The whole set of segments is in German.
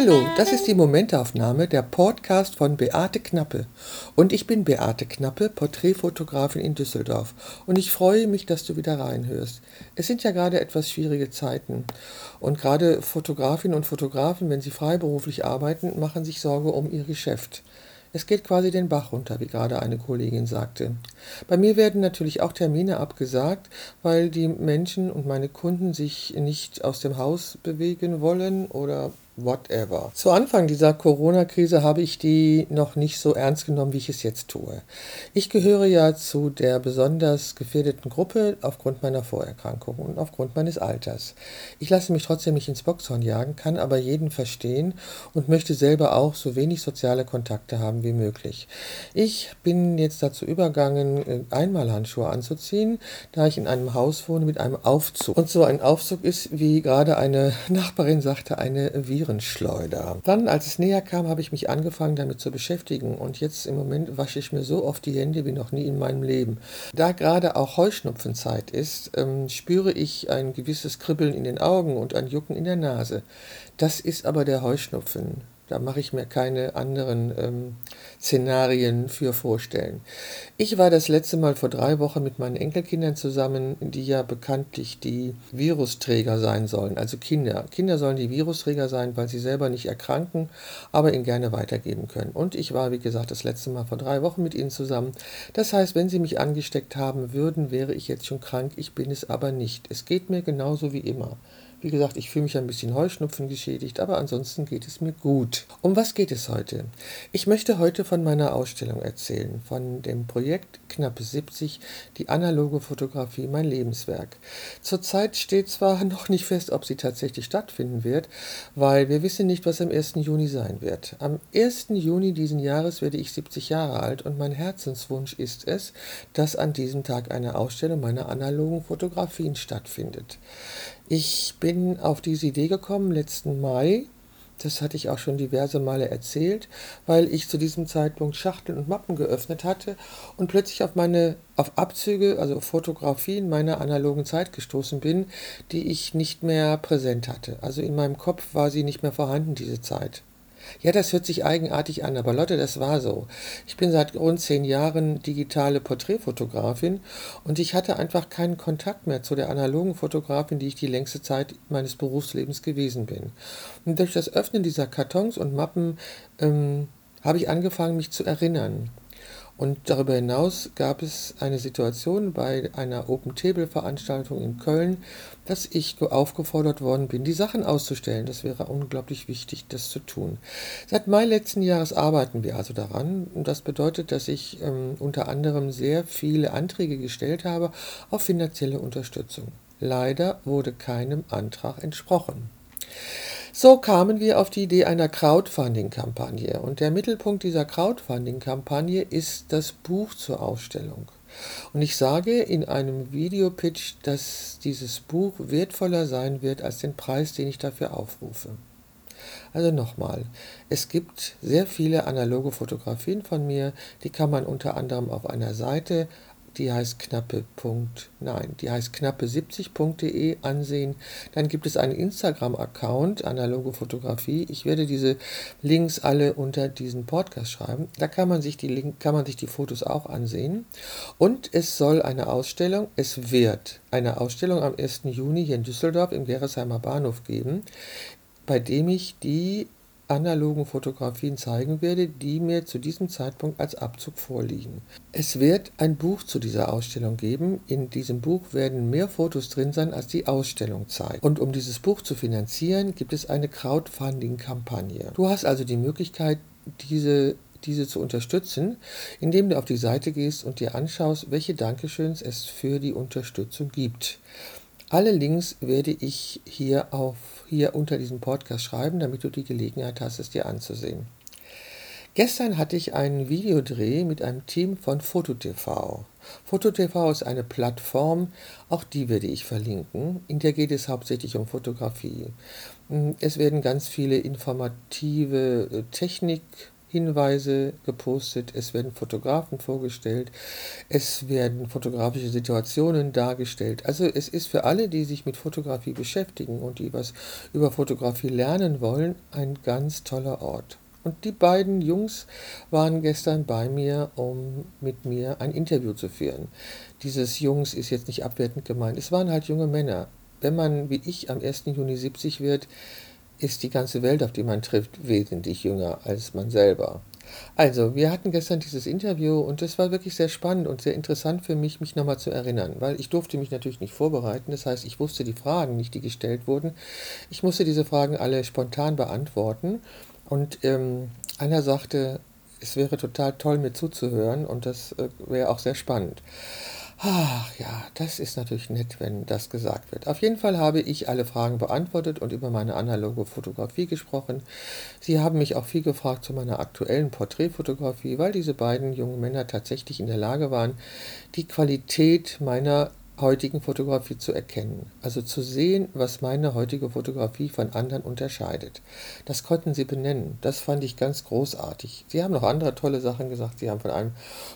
Hallo, das ist die Momentaufnahme, der Podcast von Beate Knappe. Und ich bin Beate Knappe, Porträtfotografin in Düsseldorf. Und ich freue mich, dass du wieder reinhörst. Es sind ja gerade etwas schwierige Zeiten. Und gerade Fotografinnen und Fotografen, wenn sie freiberuflich arbeiten, machen sich Sorge um ihr Geschäft. Es geht quasi den Bach runter, wie gerade eine Kollegin sagte. Bei mir werden natürlich auch Termine abgesagt, weil die Menschen und meine Kunden sich nicht aus dem Haus bewegen wollen oder whatever. Zu Anfang dieser Corona-Krise habe ich die noch nicht so ernst genommen, wie ich es jetzt tue. Ich gehöre ja zu der besonders gefährdeten Gruppe aufgrund meiner Vorerkrankung und aufgrund meines Alters. Ich lasse mich trotzdem nicht ins Boxhorn jagen, kann aber jeden verstehen und möchte selber auch so wenig soziale Kontakte haben wie möglich. Ich bin jetzt dazu übergegangen, äh, Einmalhandschuhe anzuziehen, da ich in einem Haus wohne mit einem Aufzug. Und so ein Aufzug ist, wie gerade eine Nachbarin sagte, eine Viren Virenschleuder. Dann, als es näher kam, habe ich mich angefangen damit zu beschäftigen und jetzt im Moment wasche ich mir so oft die Hände wie noch nie in meinem Leben. Da gerade auch Heuschnupfenzeit ist, ähm, spüre ich ein gewisses Kribbeln in den Augen und ein Jucken in der Nase. Das ist aber der Heuschnupfen. Da mache ich mir keine anderen ähm, Szenarien für vorstellen. Ich war das letzte Mal vor drei Wochen mit meinen Enkelkindern zusammen, die ja bekanntlich die Virusträger sein sollen. Also Kinder. Kinder sollen die Virusträger sein, weil sie selber nicht erkranken, aber ihn gerne weitergeben können. Und ich war, wie gesagt, das letzte Mal vor drei Wochen mit ihnen zusammen. Das heißt, wenn sie mich angesteckt haben würden, wäre ich jetzt schon krank. Ich bin es aber nicht. Es geht mir genauso wie immer. Wie gesagt, ich fühle mich ein bisschen Heuschnupfen geschädigt, aber ansonsten geht es mir gut. Um was geht es heute? Ich möchte heute von meiner Ausstellung erzählen, von dem Projekt Knappe 70, die analoge Fotografie, mein Lebenswerk. Zurzeit steht zwar noch nicht fest, ob sie tatsächlich stattfinden wird, weil wir wissen nicht, was am 1. Juni sein wird. Am 1. Juni diesen Jahres werde ich 70 Jahre alt und mein Herzenswunsch ist es, dass an diesem Tag eine Ausstellung meiner analogen Fotografien stattfindet. Ich bin auf diese Idee gekommen letzten Mai. Das hatte ich auch schon diverse Male erzählt, weil ich zu diesem Zeitpunkt Schachteln und Mappen geöffnet hatte und plötzlich auf meine auf Abzüge, also Fotografien meiner analogen Zeit gestoßen bin, die ich nicht mehr präsent hatte. Also in meinem Kopf war sie nicht mehr vorhanden, diese Zeit. Ja, das hört sich eigenartig an, aber Leute, das war so. Ich bin seit rund zehn Jahren digitale Porträtfotografin und ich hatte einfach keinen Kontakt mehr zu der analogen Fotografin, die ich die längste Zeit meines Berufslebens gewesen bin. Und durch das Öffnen dieser Kartons und Mappen ähm, habe ich angefangen, mich zu erinnern. Und darüber hinaus gab es eine Situation bei einer Open-Table-Veranstaltung in Köln, dass ich aufgefordert worden bin, die Sachen auszustellen. Das wäre unglaublich wichtig, das zu tun. Seit Mai letzten Jahres arbeiten wir also daran. Und das bedeutet, dass ich ähm, unter anderem sehr viele Anträge gestellt habe auf finanzielle Unterstützung. Leider wurde keinem Antrag entsprochen. So kamen wir auf die Idee einer Crowdfunding-Kampagne. Und der Mittelpunkt dieser Crowdfunding-Kampagne ist das Buch zur Ausstellung. Und ich sage in einem Videopitch, dass dieses Buch wertvoller sein wird als den Preis, den ich dafür aufrufe. Also nochmal, es gibt sehr viele analoge Fotografien von mir, die kann man unter anderem auf einer Seite die heißt knappe. Nein, die heißt knappe70.de ansehen. Dann gibt es einen Instagram-Account, analoge Fotografie. Ich werde diese Links alle unter diesen Podcast schreiben. Da kann man sich die Link, kann man sich die Fotos auch ansehen. Und es soll eine Ausstellung, es wird eine Ausstellung am 1. Juni hier in Düsseldorf im Gerresheimer Bahnhof geben, bei dem ich die analogen Fotografien zeigen werde, die mir zu diesem Zeitpunkt als Abzug vorliegen. Es wird ein Buch zu dieser Ausstellung geben. In diesem Buch werden mehr Fotos drin sein, als die Ausstellung zeigt. Und um dieses Buch zu finanzieren, gibt es eine Crowdfunding-Kampagne. Du hast also die Möglichkeit, diese diese zu unterstützen, indem du auf die Seite gehst und dir anschaust, welche Dankeschöns es für die Unterstützung gibt. Alle Links werde ich hier, auf, hier unter diesem Podcast schreiben, damit du die Gelegenheit hast, es dir anzusehen. Gestern hatte ich einen Videodreh mit einem Team von FotoTV. FotoTV ist eine Plattform, auch die werde ich verlinken. In der geht es hauptsächlich um Fotografie. Es werden ganz viele informative äh, Technik Hinweise gepostet, es werden Fotografen vorgestellt, es werden fotografische Situationen dargestellt. Also es ist für alle, die sich mit Fotografie beschäftigen und die was über Fotografie lernen wollen, ein ganz toller Ort. Und die beiden Jungs waren gestern bei mir, um mit mir ein Interview zu führen. Dieses Jungs ist jetzt nicht abwertend gemeint. Es waren halt junge Männer. Wenn man wie ich am 1. Juni 70 wird, ist die ganze Welt, auf die man trifft, wesentlich jünger als man selber. Also, wir hatten gestern dieses Interview und es war wirklich sehr spannend und sehr interessant für mich, mich nochmal zu erinnern, weil ich durfte mich natürlich nicht vorbereiten. Das heißt, ich wusste die Fragen nicht, die gestellt wurden. Ich musste diese Fragen alle spontan beantworten und ähm, einer sagte, es wäre total toll, mir zuzuhören und das äh, wäre auch sehr spannend. Ach ja, das ist natürlich nett, wenn das gesagt wird. Auf jeden Fall habe ich alle Fragen beantwortet und über meine analoge Fotografie gesprochen. Sie haben mich auch viel gefragt zu meiner aktuellen Porträtfotografie, weil diese beiden jungen Männer tatsächlich in der Lage waren, die Qualität meiner heutigen Fotografie zu erkennen. Also zu sehen, was meine heutige Fotografie von anderen unterscheidet. Das konnten sie benennen. Das fand ich ganz großartig. Sie haben noch andere tolle Sachen gesagt. Sie haben von einem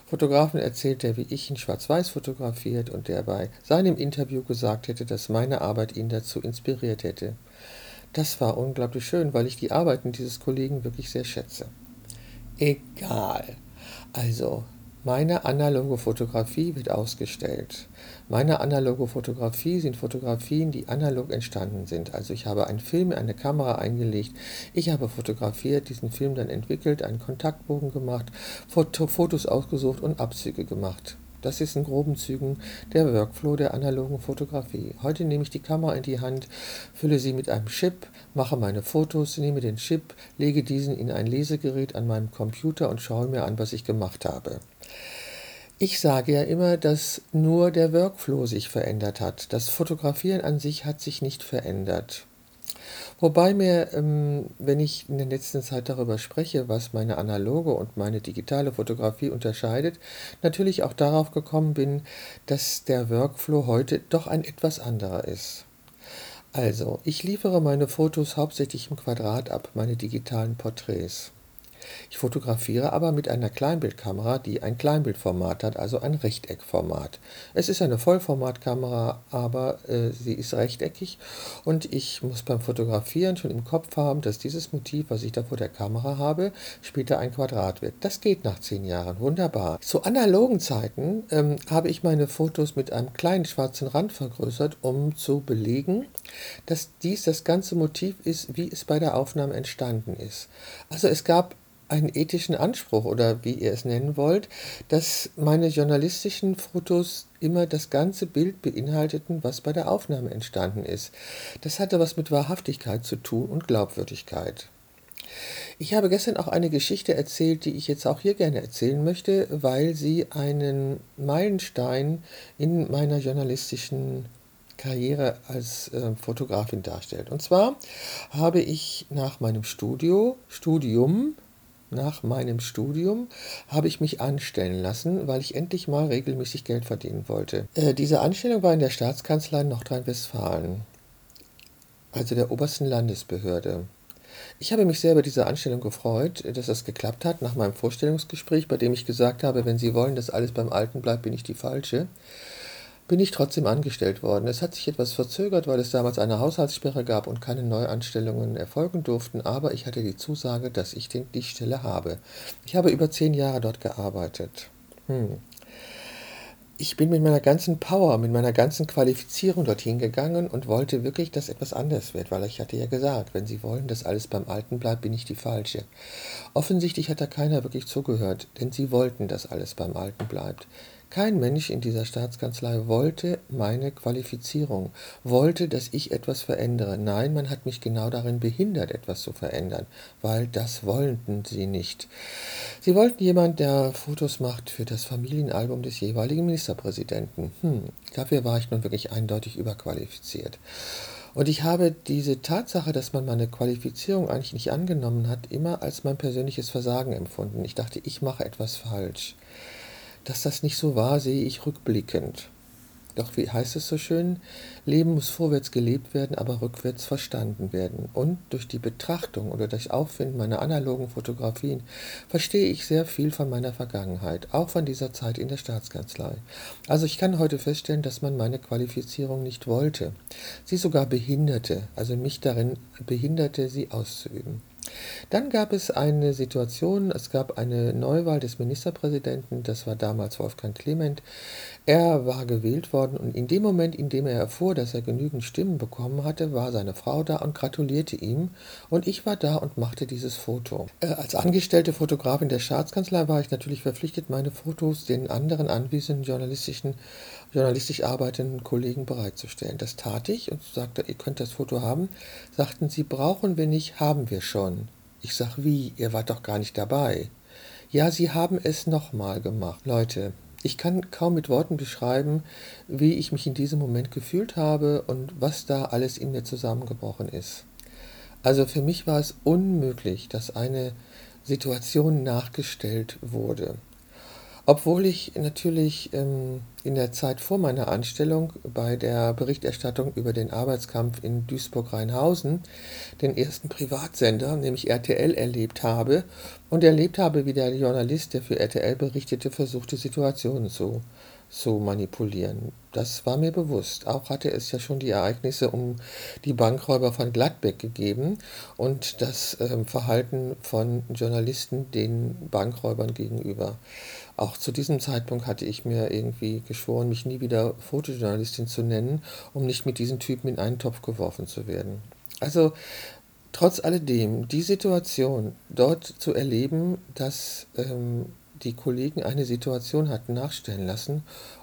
Fotografen erzählt, der wie ich in Schwarz-Weiß fotografiert und der bei seinem Interview gesagt hätte, dass meine Arbeit ihn dazu inspiriert hätte. Das war unglaublich schön, weil ich die Arbeiten dieses Kollegen wirklich sehr schätze. Egal. Also, meine analoge Fotografie wird ausgestellt. Meine analoge Fotografie sind Fotografien, die analog entstanden sind. Also ich habe einen Film in eine Kamera eingelegt, ich habe fotografiert, diesen Film dann entwickelt, einen Kontaktbogen gemacht, Fotos ausgesucht und Abzüge gemacht. Das ist in groben Zügen der Workflow der analogen Fotografie. Heute nehme ich die Kamera in die Hand, fülle sie mit einem Chip, mache meine Fotos, nehme den Chip, lege diesen in ein Lesegerät an meinem Computer und schaue mir an, was ich gemacht habe. Ich sage ja immer, dass nur der Workflow sich verändert hat. Das Fotografieren an sich hat sich nicht verändert. Wobei mir, ähm, wenn ich in der letzten Zeit darüber spreche, was meine analoge und meine digitale Fotografie unterscheidet, natürlich auch darauf gekommen bin, dass der Workflow heute doch ein etwas anderer ist. Also, ich liefere meine Fotos hauptsächlich im Quadrat ab, meine digitalen Porträts. Ich fotografiere aber mit einer Kleinbildkamera, die ein Kleinbildformat hat, also ein Rechteckformat. Es ist eine Vollformatkamera, aber äh, sie ist rechteckig und ich muss beim Fotografieren schon im Kopf haben, dass dieses Motiv, was ich da vor der Kamera habe, später ein Quadrat wird. Das geht nach zehn Jahren, wunderbar. Zu analogen Zeiten ähm, habe ich meine Fotos mit einem kleinen schwarzen Rand vergrößert, um zu belegen, dass dies das ganze Motiv ist, wie es bei der Aufnahme entstanden ist. Also es gab einen ethischen Anspruch oder wie ihr es nennen wollt, dass meine journalistischen Fotos immer das ganze Bild beinhalteten, was bei der Aufnahme entstanden ist. Das hatte was mit Wahrhaftigkeit zu tun und Glaubwürdigkeit. Ich habe gestern auch eine Geschichte erzählt, die ich jetzt auch hier gerne erzählen möchte, weil sie einen Meilenstein in meiner journalistischen Karriere als äh, Fotografin darstellt. Und zwar habe ich nach meinem Studio, Studium nach meinem Studium habe ich mich anstellen lassen, weil ich endlich mal regelmäßig Geld verdienen wollte. Äh, diese Anstellung war in der Staatskanzlei Nordrhein-Westfalen, also der obersten Landesbehörde. Ich habe mich sehr über diese Anstellung gefreut, dass das geklappt hat nach meinem Vorstellungsgespräch, bei dem ich gesagt habe, wenn Sie wollen, dass alles beim Alten bleibt, bin ich die Falsche bin ich trotzdem angestellt worden. Es hat sich etwas verzögert, weil es damals eine Haushaltssperre gab und keine Neuanstellungen erfolgen durften, aber ich hatte die Zusage, dass ich die Stelle habe. Ich habe über zehn Jahre dort gearbeitet. Hm. Ich bin mit meiner ganzen Power, mit meiner ganzen Qualifizierung dorthin gegangen und wollte wirklich, dass etwas anders wird, weil ich hatte ja gesagt, wenn Sie wollen, dass alles beim Alten bleibt, bin ich die Falsche. Offensichtlich hat da keiner wirklich zugehört, denn sie wollten, dass alles beim Alten bleibt. Kein Mensch in dieser Staatskanzlei wollte meine Qualifizierung, wollte, dass ich etwas verändere. Nein, man hat mich genau darin behindert, etwas zu verändern, weil das wollten sie nicht. Sie wollten jemand, der Fotos macht für das Familienalbum des jeweiligen Ministerpräsidenten. Hm, dafür war ich nun wirklich eindeutig überqualifiziert. Und ich habe diese Tatsache, dass man meine Qualifizierung eigentlich nicht angenommen hat, immer als mein persönliches Versagen empfunden. Ich dachte, ich mache etwas falsch. Dass das nicht so war, sehe ich rückblickend. Doch wie heißt es so schön, Leben muss vorwärts gelebt werden, aber rückwärts verstanden werden. Und durch die Betrachtung oder durch Auffinden meiner analogen Fotografien verstehe ich sehr viel von meiner Vergangenheit, auch von dieser Zeit in der Staatskanzlei. Also ich kann heute feststellen, dass man meine Qualifizierung nicht wollte, sie sogar behinderte, also mich darin behinderte, sie auszuüben. Dann gab es eine Situation, es gab eine Neuwahl des Ministerpräsidenten, das war damals Wolfgang Clement. Er war gewählt worden und in dem Moment, in dem er erfuhr, dass er genügend Stimmen bekommen hatte, war seine Frau da und gratulierte ihm und ich war da und machte dieses Foto. Äh, als angestellte Fotografin der Staatskanzlei war ich natürlich verpflichtet, meine Fotos den anderen anwesenden journalistischen, journalistisch arbeitenden Kollegen bereitzustellen. Das tat ich und sagte, ihr könnt das Foto haben. Sagten sie, brauchen wir nicht, haben wir schon. Ich sag, wie, ihr wart doch gar nicht dabei. Ja, sie haben es nochmal gemacht. Leute, ich kann kaum mit Worten beschreiben, wie ich mich in diesem Moment gefühlt habe und was da alles in mir zusammengebrochen ist. Also für mich war es unmöglich, dass eine Situation nachgestellt wurde. Obwohl ich natürlich ähm, in der Zeit vor meiner Anstellung bei der Berichterstattung über den Arbeitskampf in Duisburg-Rheinhausen den ersten Privatsender, nämlich RTL, erlebt habe und erlebt habe, wie der Journalist, der für RTL berichtete, versuchte, Situationen zu zu manipulieren. Das war mir bewusst. Auch hatte es ja schon die Ereignisse um die Bankräuber von Gladbeck gegeben und das äh, Verhalten von Journalisten den Bankräubern gegenüber. Auch zu diesem Zeitpunkt hatte ich mir irgendwie geschworen, mich nie wieder Fotojournalistin zu nennen, um nicht mit diesen Typen in einen Topf geworfen zu werden. Also trotz alledem, die Situation dort zu erleben, dass ähm, die Kollegen eine Situation hatten nachstellen lassen,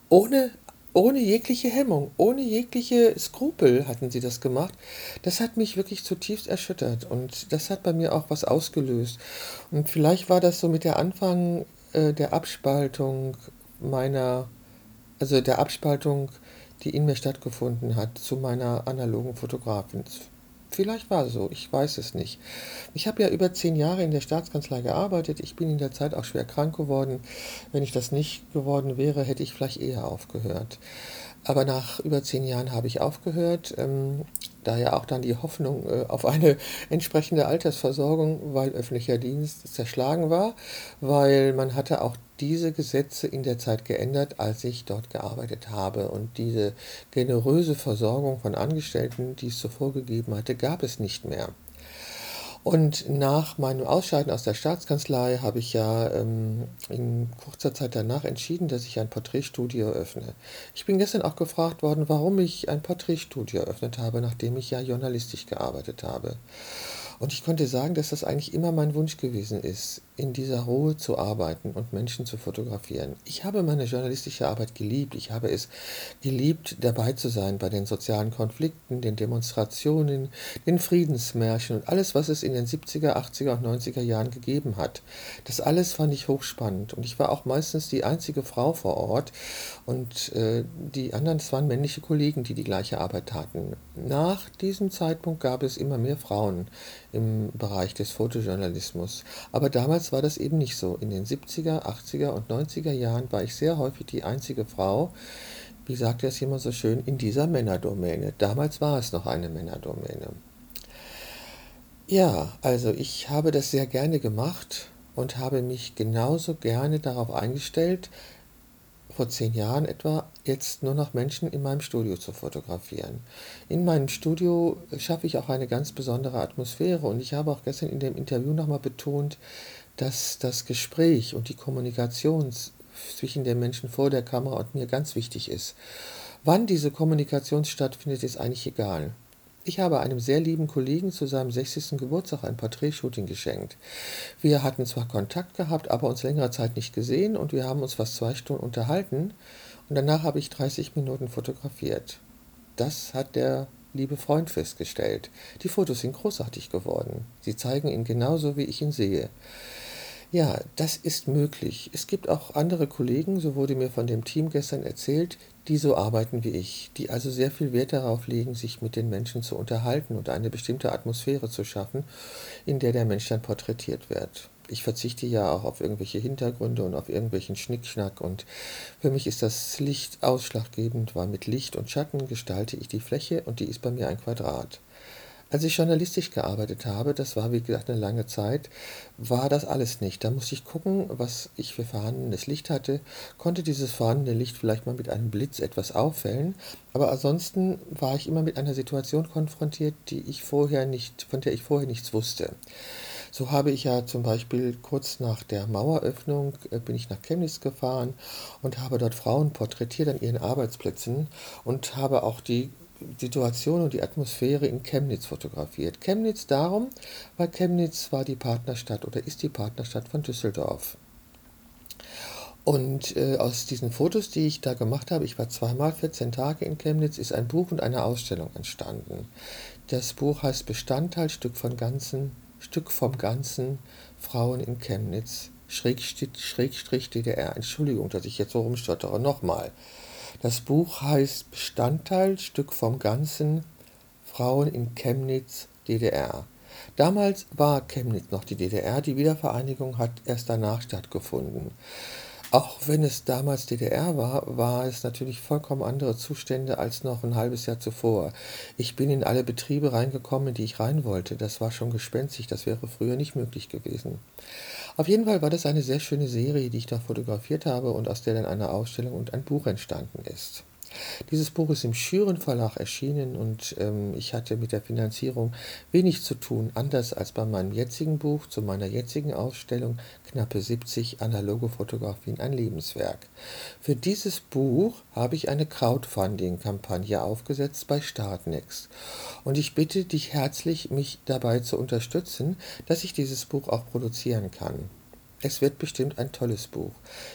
ohne, ohne jegliche Hemmung, ohne jegliche Skrupel hatten sie das gemacht. Das hat mich wirklich zutiefst erschüttert und das hat bei mir auch was ausgelöst. Und vielleicht war das so mit der Anfang äh, der Abspaltung meiner, also der Abspaltung, die in mir stattgefunden hat, zu meiner analogen Fotografin. Vielleicht war es so, ich weiß es nicht. Ich habe ja über zehn Jahre in der Staatskanzlei gearbeitet. Ich bin in der Zeit auch schwer krank geworden. Wenn ich das nicht geworden wäre, hätte ich vielleicht eher aufgehört. Aber nach über zehn Jahren habe ich aufgehört, ähm, da ja auch dann die Hoffnung äh, auf eine entsprechende Altersversorgung, weil öffentlicher Dienst zerschlagen war, weil man hatte auch diese Gesetze in der Zeit geändert, als ich dort gearbeitet habe. Und diese generöse Versorgung von Angestellten, die es zuvor gegeben hatte, gab es nicht mehr. Und nach meinem Ausscheiden aus der Staatskanzlei habe ich ja ähm, in kurzer Zeit danach entschieden, dass ich ein Porträtstudio öffne. Ich bin gestern auch gefragt worden, warum ich ein Porträtstudio eröffnet habe, nachdem ich ja journalistisch gearbeitet habe. Und ich konnte sagen, dass das eigentlich immer mein Wunsch gewesen ist, in dieser Ruhe zu arbeiten und Menschen zu fotografieren. Ich habe meine journalistische Arbeit geliebt. Ich habe es geliebt, dabei zu sein bei den sozialen Konflikten, den Demonstrationen, den Friedensmärschen und alles, was es in den 70er, 80er und 90er Jahren gegeben hat. Das alles fand ich hochspannend. Und ich war auch meistens die einzige Frau vor Ort. Und äh, die anderen, das waren männliche Kollegen, die die gleiche Arbeit taten. Nach diesem Zeitpunkt gab es immer mehr Frauen im Bereich des Fotojournalismus. Aber damals war das eben nicht so. In den 70er, 80er und 90er Jahren war ich sehr häufig die einzige Frau, wie sagt es jemand so schön, in dieser Männerdomäne. Damals war es noch eine Männerdomäne. Ja, also ich habe das sehr gerne gemacht und habe mich genauso gerne darauf eingestellt, vor zehn Jahren etwa, jetzt nur noch Menschen in meinem Studio zu fotografieren. In meinem Studio schaffe ich auch eine ganz besondere Atmosphäre und ich habe auch gestern in dem Interview nochmal betont, dass das Gespräch und die Kommunikation zwischen den Menschen vor der Kamera und mir ganz wichtig ist. Wann diese Kommunikation stattfindet, ist eigentlich egal. Ich habe einem sehr lieben Kollegen zu seinem 60. Geburtstag ein Porträtshooting geschenkt. Wir hatten zwar Kontakt gehabt, aber uns längere Zeit nicht gesehen und wir haben uns fast zwei Stunden unterhalten und danach habe ich 30 Minuten fotografiert. Das hat der liebe Freund festgestellt. Die Fotos sind großartig geworden. Sie zeigen ihn genauso, wie ich ihn sehe. Ja, das ist möglich. Es gibt auch andere Kollegen, so wurde mir von dem Team gestern erzählt, die so arbeiten wie ich, die also sehr viel Wert darauf legen, sich mit den Menschen zu unterhalten und eine bestimmte Atmosphäre zu schaffen, in der der Mensch dann porträtiert wird. ich verzichte ja auch auf irgendwelche Hintergründe und auf irgendwelchen Schnickschnack und für mich ist das Licht ausschlaggebend, weil mit Licht und Schatten gestalte ich die Fläche und die ist bei mir ein Quadrat. Als ich journalistisch gearbeitet habe, das war wie gesagt eine lange Zeit, war das alles nicht. Da musste ich gucken, was ich für vorhandenes Licht hatte, konnte dieses vorhandene Licht vielleicht mal mit einem Blitz etwas auffällen, aber ansonsten war ich immer mit einer Situation konfrontiert, die ich vorher nicht, von der ich vorher nichts wusste. So habe ich ja zum Beispiel kurz nach der Maueröffnung äh, bin ich nach Chemnitz gefahren und habe dort Frauen porträtiert an ihren Arbeitsplätzen und habe auch die Situation und die Atmosphäre in Chemnitz fotografiert. Chemnitz darum, weil Chemnitz war die Partnerstadt oder ist die Partnerstadt von Düsseldorf. Und äh, aus diesen Fotos, die ich da gemacht habe, ich war zweimal 14 Tage in Chemnitz, ist ein Buch und eine Ausstellung entstanden. Das Buch heißt Bestandteil, Stück, von ganzen, Stück vom Ganzen, Frauen in Chemnitz, Schrägstrich, Schrägstrich DDR. Entschuldigung, dass ich jetzt so rumstottere. Nochmal. Das Buch heißt Bestandteil, Stück vom Ganzen, Frauen in Chemnitz, DDR. Damals war Chemnitz noch die DDR, die Wiedervereinigung hat erst danach stattgefunden. Auch wenn es damals DDR war, war es natürlich vollkommen andere Zustände als noch ein halbes Jahr zuvor. Ich bin in alle Betriebe reingekommen, in die ich rein wollte. Das war schon gespenstig, das wäre früher nicht möglich gewesen. Auf jeden Fall war das eine sehr schöne Serie, die ich da fotografiert habe und aus der dann eine Ausstellung und ein Buch entstanden ist. Dieses Buch ist im Schüren Verlag erschienen und ähm, ich hatte mit der Finanzierung wenig zu tun, anders als bei meinem jetzigen Buch zu meiner jetzigen Ausstellung Knappe 70 analoge Fotografien ein Lebenswerk. Für dieses Buch habe ich eine Crowdfunding-Kampagne aufgesetzt bei Startnext und ich bitte dich herzlich, mich dabei zu unterstützen, dass ich dieses Buch auch produzieren kann. Es wird bestimmt ein tolles Buch.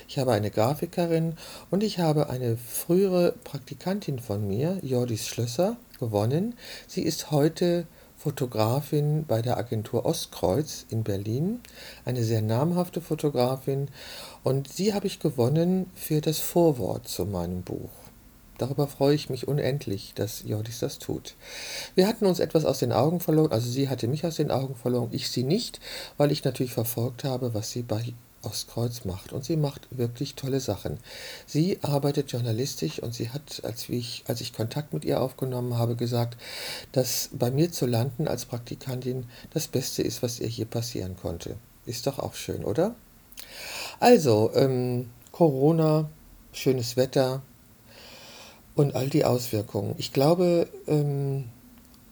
Ich habe eine Grafikerin und ich habe eine frühere Praktikantin von mir, Jordis Schlösser, gewonnen. Sie ist heute Fotografin bei der Agentur Ostkreuz in Berlin, eine sehr namhafte Fotografin und sie habe ich gewonnen für das Vorwort zu meinem Buch. Darüber freue ich mich unendlich, dass Jordis das tut. Wir hatten uns etwas aus den Augen verloren, also sie hatte mich aus den Augen verloren, ich sie nicht, weil ich natürlich verfolgt habe, was sie bei Ostkreuz macht. Und sie macht wirklich tolle Sachen. Sie arbeitet journalistisch und sie hat, als ich, als ich Kontakt mit ihr aufgenommen habe, gesagt, dass bei mir zu landen als Praktikantin das Beste ist, was ihr hier passieren konnte. Ist doch auch schön, oder? Also, ähm, Corona, schönes Wetter, und all die Auswirkungen. Ich glaube, ähm,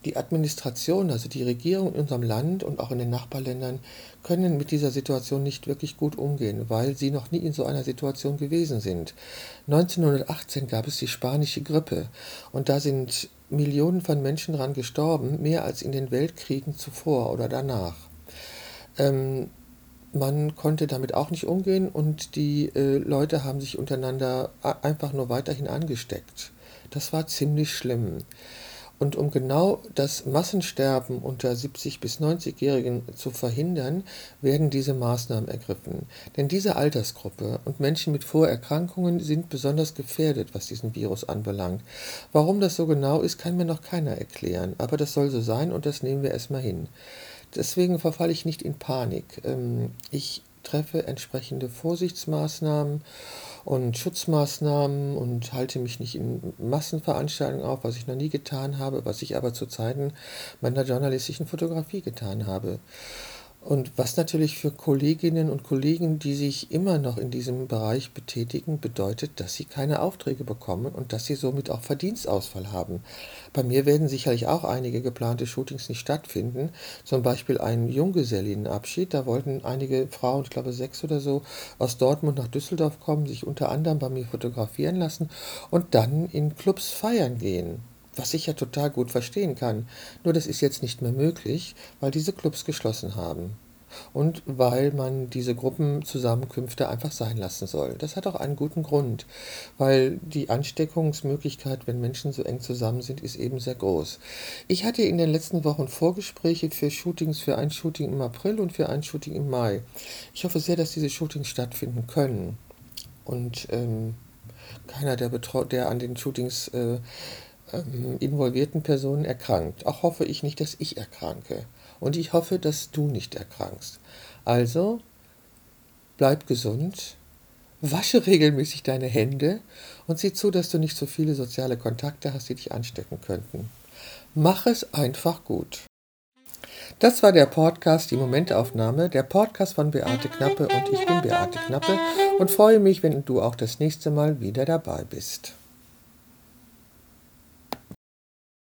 die Administration, also die Regierung in unserem Land und auch in den Nachbarländern, können mit dieser Situation nicht wirklich gut umgehen, weil sie noch nie in so einer Situation gewesen sind. 1918 gab es die spanische Grippe und da sind Millionen von Menschen dran gestorben, mehr als in den Weltkriegen zuvor oder danach. Ähm, man konnte damit auch nicht umgehen und die äh, Leute haben sich untereinander einfach nur weiterhin angesteckt. Das war ziemlich schlimm. Und um genau das Massensterben unter 70- bis 90-Jährigen zu verhindern, werden diese Maßnahmen ergriffen. Denn diese Altersgruppe und Menschen mit Vorerkrankungen sind besonders gefährdet, was diesen Virus anbelangt. Warum das so genau ist, kann mir noch keiner erklären. Aber das soll so sein und das nehmen wir erstmal hin. Deswegen verfalle ich nicht in Panik. Ähm, ich treffe entsprechende Vorsichtsmaßnahmen und Schutzmaßnahmen und halte mich nicht in Massenveranstaltungen auf, was ich noch nie getan habe, was ich aber zu Zeiten meiner journalistischen Fotografie getan habe. Und was natürlich für Kolleginnen und Kollegen, die sich immer noch in diesem Bereich betätigen, bedeutet, dass sie keine Aufträge bekommen und dass sie somit auch Verdienstausfall haben. Bei mir werden sicherlich auch einige geplante Shootings nicht stattfinden. Zum Beispiel ein Junggesellinnenabschied. Da wollten einige Frauen, ich glaube sechs oder so, aus Dortmund nach Düsseldorf kommen, sich unter anderem bei mir fotografieren lassen und dann in Clubs feiern gehen was ich ja total gut verstehen kann. Nur das ist jetzt nicht mehr möglich, weil diese Clubs geschlossen haben. Und weil man diese Gruppenzusammenkünfte einfach sein lassen soll. Das hat auch einen guten Grund, weil die Ansteckungsmöglichkeit, wenn Menschen so eng zusammen sind, ist eben sehr groß. Ich hatte in den letzten Wochen Vorgespräche für Shootings, für ein Shooting im April und für ein Shooting im Mai. Ich hoffe sehr, dass diese Shootings stattfinden können. Und ähm, keiner, der, der an den Shootings äh, ähm, involvierten Personen erkrankt. Auch hoffe ich nicht, dass ich erkranke. Und ich hoffe, dass du nicht erkrankst. Also bleib gesund, wasche regelmäßig deine Hände und sieh zu, dass du nicht so viele soziale Kontakte hast, die dich anstecken könnten. Mach es einfach gut. Das war der Podcast, die Momentaufnahme, der Podcast von Beate Knappe und ich bin Beate Knappe und freue mich, wenn du auch das nächste Mal wieder dabei bist.